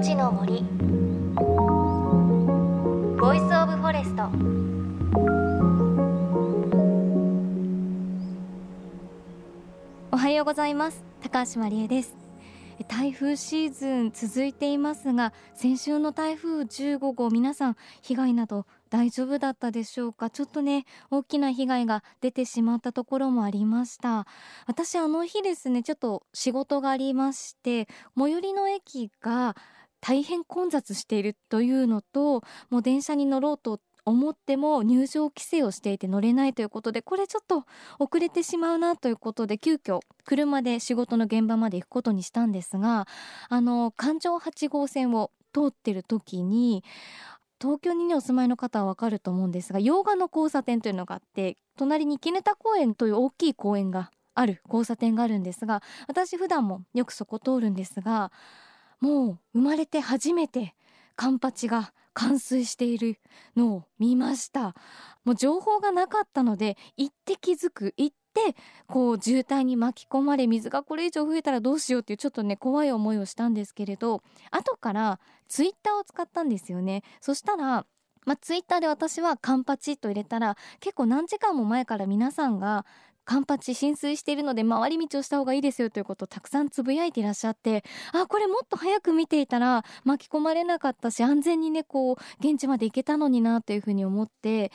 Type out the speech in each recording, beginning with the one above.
命の森。 Voice of Forest。おはようございます。高橋万里恵です。台風シーズン続いていますが先週の台風15号皆さん被害など大丈夫だったでしょうか？ちょっとね大きな被害が出てしまったところもありました。私あの日ですねちょっと仕事がありまして最寄りの駅が大変混雑しているというのともう電車に乗ろうと思っても入場規制をしていて乗れないということでこれちょっと遅れてしまうなということで急遽車で仕事の現場まで行くことにしたんですがあの環状8号線を通ってる時に東京にお住まいの方はわかると思うんですが洋画の交差点というのがあって隣に絹田公園という大きい公園がある交差点があるんですが私普段もよくそこ通るんですがもう生まれて初めてカンパチが冠水しているのを見ました。もう情報がなかったので行って気づく行ってこう渋滞に巻き込まれ水がこれ以上増えたらどうしようっていうちょっとね怖い思いをしたんですけれど後からツイッターを使ったんですよね。そしたらまあ、ツイッターで私はカンパチと入れたら結構何時間も前から皆さんがカンパチ浸水しているので回り道をした方がいいですよということをたくさんつぶやいていらっしゃってあこれもっと早く見ていたら巻き込まれなかったし安全にねこう現地まで行けたのになというふうに思って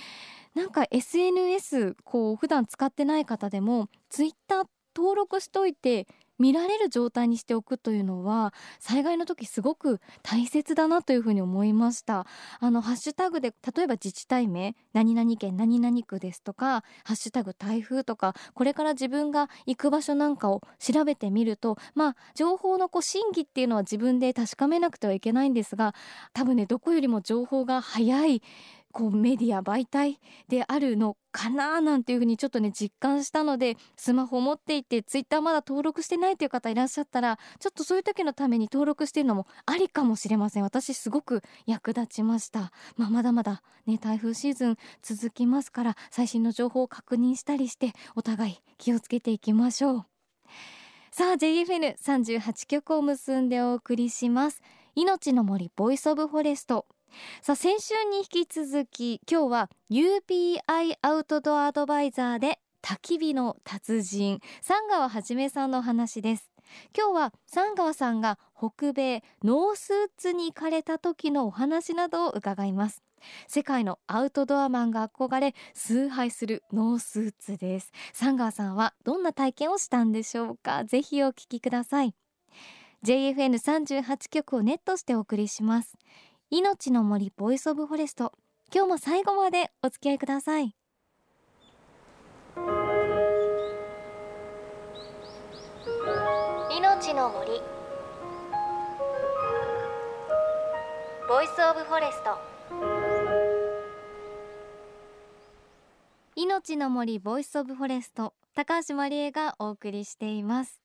なんか SNS こう普段使ってない方でもツイッター登録しといて見られる状態にしておくというのは災害の時すごく大切だなというふうに思いました。あのハッシュタグで例えば自治体名何々県何々区ですとかハッシュタグ台風とかこれから自分が行く場所なんかを調べてみるとまあ情報のこう真偽っていうのは自分で確かめなくてはいけないんですが多分ねどこよりも情報が早いこうメディア媒体であるのかななんていうふうにちょっとね実感したのでスマホ持っていてツイッターまだ登録してないという方いらっしゃったらちょっとそういう時のために登録してるのもありかもしれません。私すごく役立ちました、まあ、まだまだね台風シーズン続きますから最新の情報を確認したりしてお互い気をつけていきましょう。さあ JFN38 曲を結んでお送りします。命の森 Voice of Forest。さあ先週に引き続き今日は UPI アウトドアアドバイザーで焚き火の達人三川はじめさんの話です。今日は寒川さんが北米ノースウッズに行かれた時のお話などを伺います。世界のアウトドアマンが憧れ崇拝するノースウッズです。寒川さんはどんな体験をしたんでしょうか？ぜひお聞きください。JFN38 局をネットしてお送りします。命の森 Voice of Forest。今日も最後までお付き合いください。命の森。 Voice of Forest。命の森 Voice of Forest 高橋万里恵がお送りしています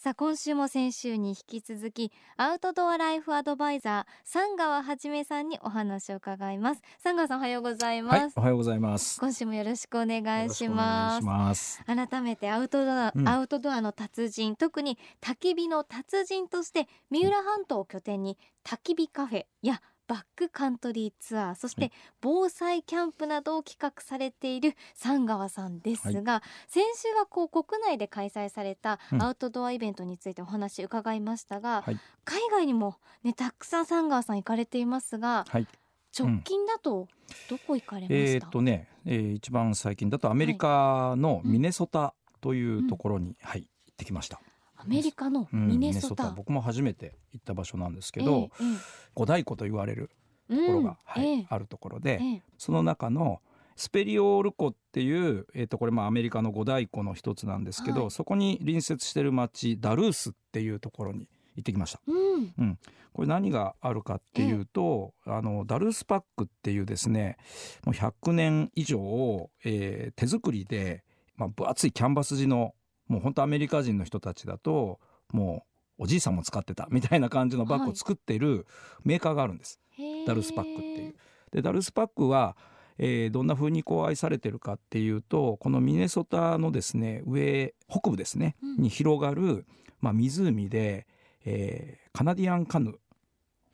さあ今週も先週に引き続きアウトドアライフアドバイザー三川はじめさんにお話を伺います。三川さんおはようございます、はい、おはようございます。今週もよろしくお願いします。改めてアウトドア、うん、アウトドアの達人特に焚き火の達人として三浦半島を拠点に焚き火カフェやバックカントリーツアーそして防災キャンプなどを企画されている三川さんですが、はい、先週はこう国内で開催されたアウトドアイベントについてお話伺いましたが、うん、海外にもねたくさん三川さん行かれていますが、はい、直近だとどこ行かれました、うん、えー、っとね、えー、一番最近だとアメリカのミネソタというところに、はい、行ってきました。アメリカのミネソタ。うん、僕も初めて行った場所なんですけど、えー、五大湖と言われるところが、うん、はい、えー、あるところで、えー、その中のスペリオール湖っていう、えー、とこれまあアメリカの五大湖の一つなんですけど、はい、そこに隣接してる町ダルースっていうところに行ってきました、うん、うん、これ何があるかっていうと、あのダルースパックっていうですねもう100年以上、えー、手作りで、まあ、分厚いキャンバス地のもう本当アメリカ人の人たちだともうおじいさんも使ってたみたいな感じのバッグを作っているメーカーがあるんです、はい、ダルスパックっていう。でダルスパックはえー、どんな風にこう愛されてるかっていうとこのミネソタのですね上北部ですね、うん、に広がる、まあ、湖で、えー、カナディアンカヌー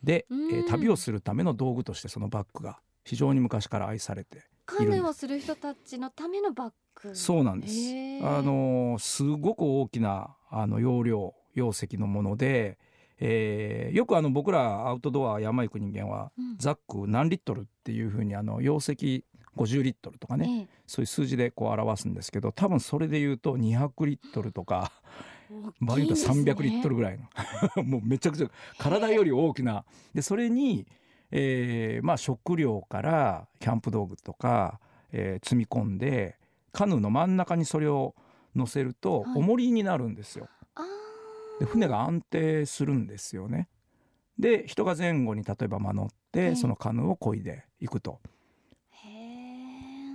で、えー、旅をするための道具としてそのバッグが非常に昔から愛されてカヌーをする人たちのためのバッグ。そうなんです。あのすごく大きなあの容量容積のもので、えー、よくあの僕らアウトドア山行く人間は、うん、ザック何リットルっていうふうにあの容積50リットルとかね、ええ、そういう数字でこう表すんですけど多分それで言うと200リットルとか場合によっては300リットルぐらいの。もうめちゃくちゃ体より大きな。でそれに、えーまあ、食料からキャンプ道具とか、えー、積み込んでカヌーの真ん中にそれを乗せると重りになるんですよ。はい、で船が安定するんですよね。で人が前後に例えば乗ってそのカヌーを漕いでいくと。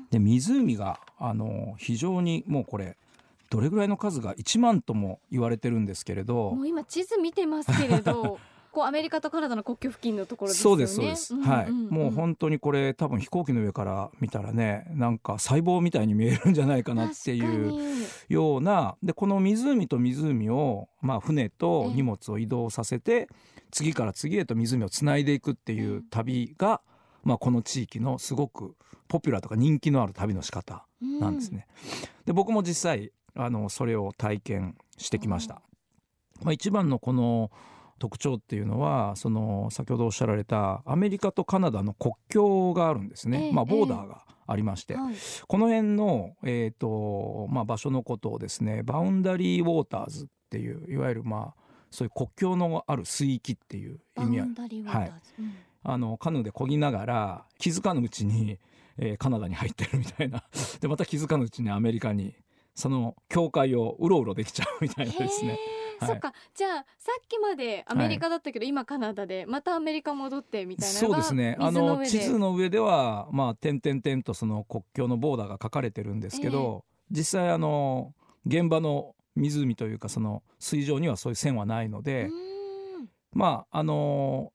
で湖があの非常にもうこれどれぐらいの数が1万とも言われてるんですけれどもう今地図見てますけれど こうアメリカとカナダの国境付近のところですよね。そうですそうです。はい。もう本当にこれ多分飛行機の上から見たらね、なんか細胞みたいに見えるんじゃないかなっていうようなでこの湖と湖をまあ船と荷物を移動させて次から次へと湖をつないでいくっていう旅が、まあこの地域のすごくポピュラーとか人気のある旅の仕方なんですね。で僕も実際あのそれを体験してきました。まあ、一番のこの特徴っていうのはその先ほどおっしゃられたアメリカとカナダの国境があるんですね、えー、まあ、ボーダーがありまして、えーはい、この辺の、えーとまあ、場所のことをですねバウンダリーウォーターズっていういわゆるまあそういう国境のある水域っていう意味合い、はい、あのカヌーで漕ぎながら気づかぬうちに、えー、カナダに入ってるみたいな。でまた気づかぬうちにアメリカにその境界をうろうろできちゃうみたいなですね。はい、そっか。じゃあさっきまでアメリカだったけど、はい、今カナダでまたアメリカ戻ってみたいなそうですね。あの地図の上ではまあ点々点とその国境のボーダーが書かれてるんですけど、えー、実際あの現場の湖というかその水上にはそういう線はないのでまああの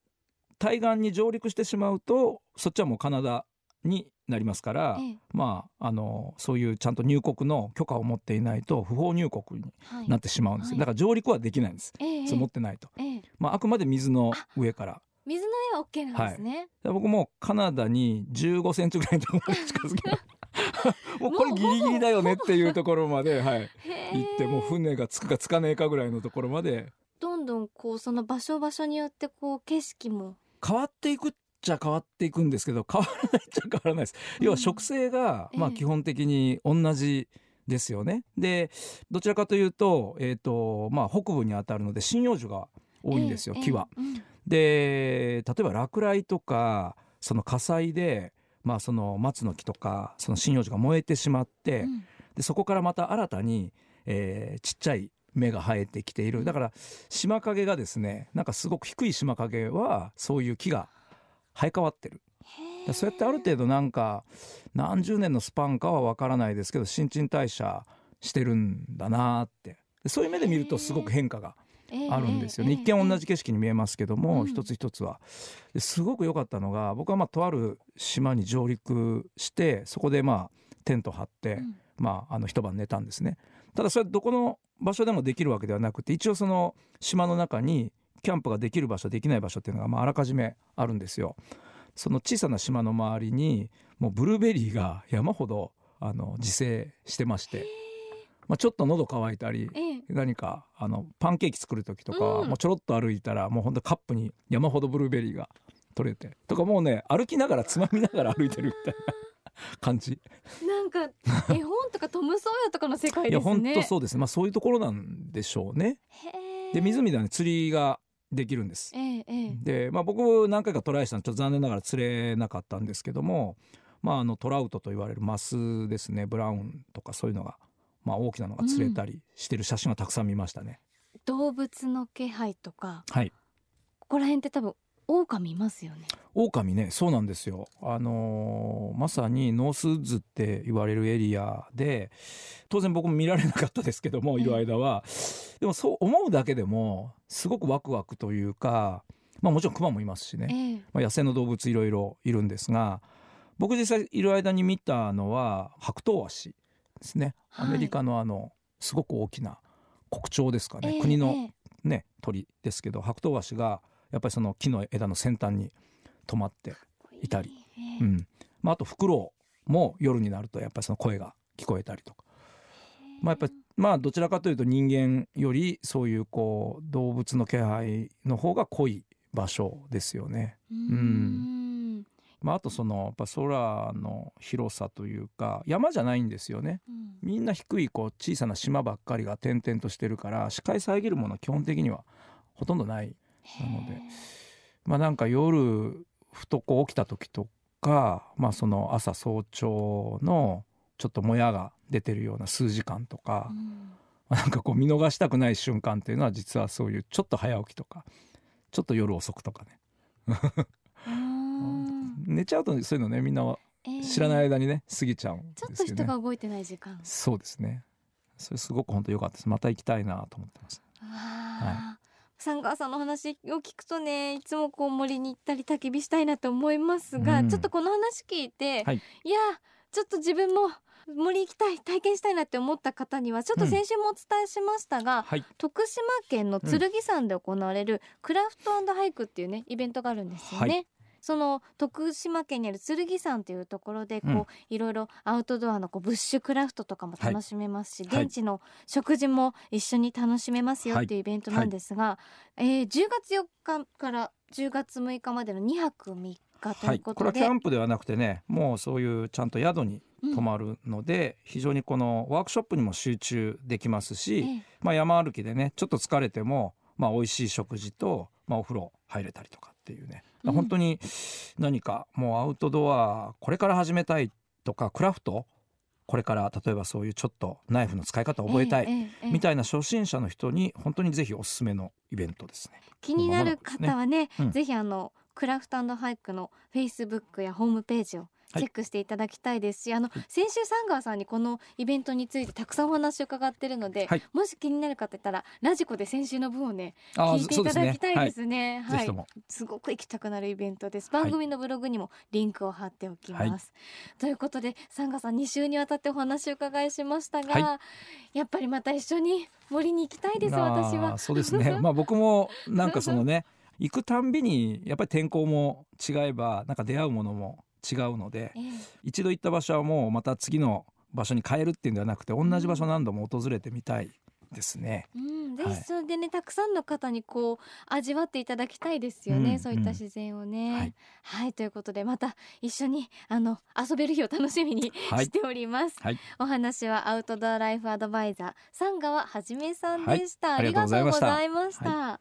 対岸に上陸してしまうとそっちはもうカナダになりますから、ええ、まああのそういうちゃんと入国の許可を持っていないと不法入国になってしまうんです、はい、だから上陸はできないんです、え、持ってないと、まあ、あくまで水の上から。水の上は OK なんですね、はい、僕もカナダに15センチぐらいのところに近づけ もうこれギリギリだよねっていうところまで、はい、行ってもう船がつくかつかねえかぐらいのところまで。どんどんこうその場所場所によってこう景色も。変わっていくちゃ変わっていくんですけど 変わらないっちゃ変わらないです。要は植生が、まあ基本的に同じですよね。でどちらかというと,、えーとまあ、北部にあたるので針葉樹が多いんですよ、木は。で例えば落雷とかその火災で、まあ、その松の木とかその針葉樹が燃えてしまって、でそこからまた新たに、えー、ちっちゃい芽が生えてきているだから島影がですねなんかすごく低い島影はそういう木が生え変わってる。そうやってある程度なんか何十年のスパンかは分からないですけど新陳代謝してるんだなって。そういう目で見るとすごく変化があるんですよね、一見同じ景色に見えますけども、一つ一つは。すごく良かったのが僕はまあとある島に上陸してそこでまあテント張って、まあ、あの一晩寝たんですね。ただそれはどこの場所でもできるわけではなくて一応その島の中にキャンプができる場所できない場所っていうのがまああらかじめあるんですよ。その小さな島の周りにもうブルーベリーが山ほどあの自生してまして、まあ、ちょっと喉乾いたり、何かあのパンケーキ作る時とか、もうちょろっと歩いたらもうほんとカップに山ほどブルーベリーが取れて。とかもうね歩きながらつまみながら歩いてるみたいな。感じ。なんか絵本とかトム・ソーヤとかの世界ですね。いや本当そうです。まあそういうところなんでしょうね。で湖ではね釣りができるんです。ええ、で、まあ、僕何回かトライしたのちょっと残念ながら釣れなかったんですけども、まあ、あのトラウトと言われるマスですねブラウンとかそういうのが、まあ、大きなのが釣れたりしてる写真はたくさん見ましたね。うん、動物の気配とか、はい、ここら辺って多分狼いますよね狼ねそうなんですよ。あのー、まさにノースウッズって言われるエリアで当然僕も見られなかったですけどもいる間は。でもそう思うだけでもすごくワクワクというかまあもちろんクマもいますしね、まあ、野生の動物いろいろいるんですが僕実際いる間に見たのは白頭鷲ですね。アメリカのあのすごく大きな国鳥ですかね、国のね鳥ですけど白頭鷲がやっぱりその木の枝の先端に止まっていたり、うん。まあ、あとフクロウも夜になるとやっぱりその声が聞こえたりとか、まあ、やっぱりまあどちらかというと人間よりそういうこう動物の気配の方が濃い場所ですよね。うん。まあ、あとそのやっぱ空の広さというか山じゃないんですよね、みんな低いこう小さな島ばっかりが点々としてるから視界遮るものは基本的にはほとんどないなので。まあなんか夜ふとこう起きた時とか、まあ、その朝早朝のちょっともやが出てるような数時間とか、うん、なんかこう見逃したくない瞬間っていうのは実はそういうちょっと早起きとかちょっと夜遅くとかね。寝ちゃうとそういうのねみんな知らない間にね、えー、過ぎちゃうんですよね。ちょっと人が動いてない時間。そうですね。それすごく本当良かったです。また行きたいなと思ってます。はいサンガーさんの話を聞くとねいつもこう森に行ったり焚き火したいなと思いますが、うん、ちょっとこの話聞いて、はい、いやちょっと自分も森行きたい体験したいなって思った方にはちょっと先週もお伝えしましたが、うんはい、徳島県の剣山で行われるクラフトハイクっていうねイベントがあるんですよね。はいその徳島県にある剣山というところでこう、うん、いろいろアウトドアのこうブッシュクラフトとかも楽しめますし、はい、現地の食事も一緒に楽しめますよっていうイベントなんですが、はい、えー、10月4日から10月6日までの2泊3日ということで、はい、これはキャンプではなくてねもうそういうちゃんと宿に泊まるので、うん、非常にこのワークショップにも集中できますし、ええ、まあ、山歩きでねちょっと疲れても、まあ、美味しい食事と、まあ、お風呂入れたりとかっていうね、うん、本当に何かもうアウトドアこれから始めたいとかクラフト？これから例えばそういうちょっとナイフの使い方を覚えたいみたいな初心者の人に本当にぜひおすすめのイベントですね。気になる方はね、ねうん、ぜひあのクラフトハイクのフェイスブックやホームページをチェックしていただきたいですし、はい、あの先週サンガーさんにこのイベントについてたくさんお話を伺ってるので、はい、もし気になる方いたらラジコで先週の分をね聞いていただきたいですね。すねはい、はい、すごく行きたくなるイベントです。番組のブログにもリンクを貼っておきます。ということでサンガーさん2週にわたってお話を伺いしましたが、やっぱりまた一緒に森に行きたいです私は。そうですね。まあ僕もなんかそのね行くたんびにやっぱり天候も違えばなんか出会うものも違うので、えー、一度行った場所はもうまた次の場所に変えるっていうんではなくて同じ場所何度も訪れてみたいですね。うん、ぜひそれでね、はい、たくさんの方にこう味わっていただきたいですよね、うん、そういった自然をね、うん。はい、はい、ということでまた一緒にあの遊べる日を楽しみにしております、はい、お話はアウトドアライフアドバイザー三川はじめさんでした、ありがとうございました。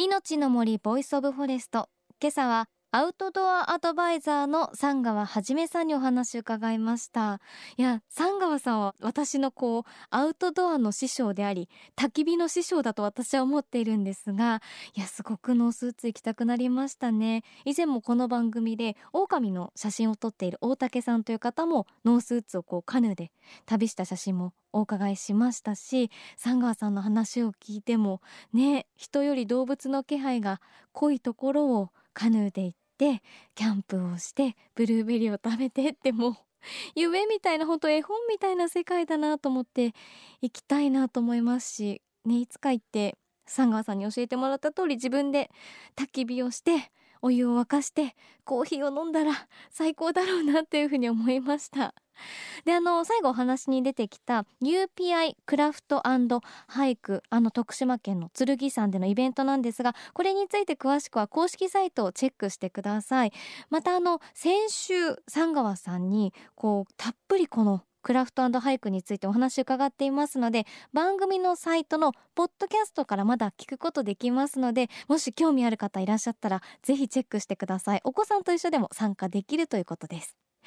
命の森 Voice of Forest 今朝はアウトドアアドバイザーの三川はじめさんにお話を伺いました。いや三川さんは私のこうアウトドアの師匠であり焚き火の師匠だと私は思っているんですがいやすごくノースーツ行きたくなりましたね。以前もこの番組で狼の写真を撮っている大竹さんという方もノースーツをこうカヌーで旅した写真もお伺いしましたし三川さんの話を聞いてもね人より動物の気配が濃いところをカヌーで行ってキャンプをしてブルーベリーを食べてってもう 夢みたいな本当絵本みたいな世界だなと思って行きたいなと思いますし、ね、いつか行って三川さんに教えてもらった通り自分で焚き火をしてお湯を沸かしてコーヒーを飲んだら最高だろうなっていうふうに思いました。であの最後お話に出てきた UPI クラフトハイクあの徳島県の剣山でのイベントなんですがこれについて詳しくは公式サイトをチェックしてください。またあの先週三川さんにこうたっぷりこのクラフト俳句についてお話伺っていますので番組のサイトのポッドキャストからまだ聞くことできますのでもし興味ある方いらっしゃったらぜひチェックしてください。お子さんと一緒でも参加できるということです。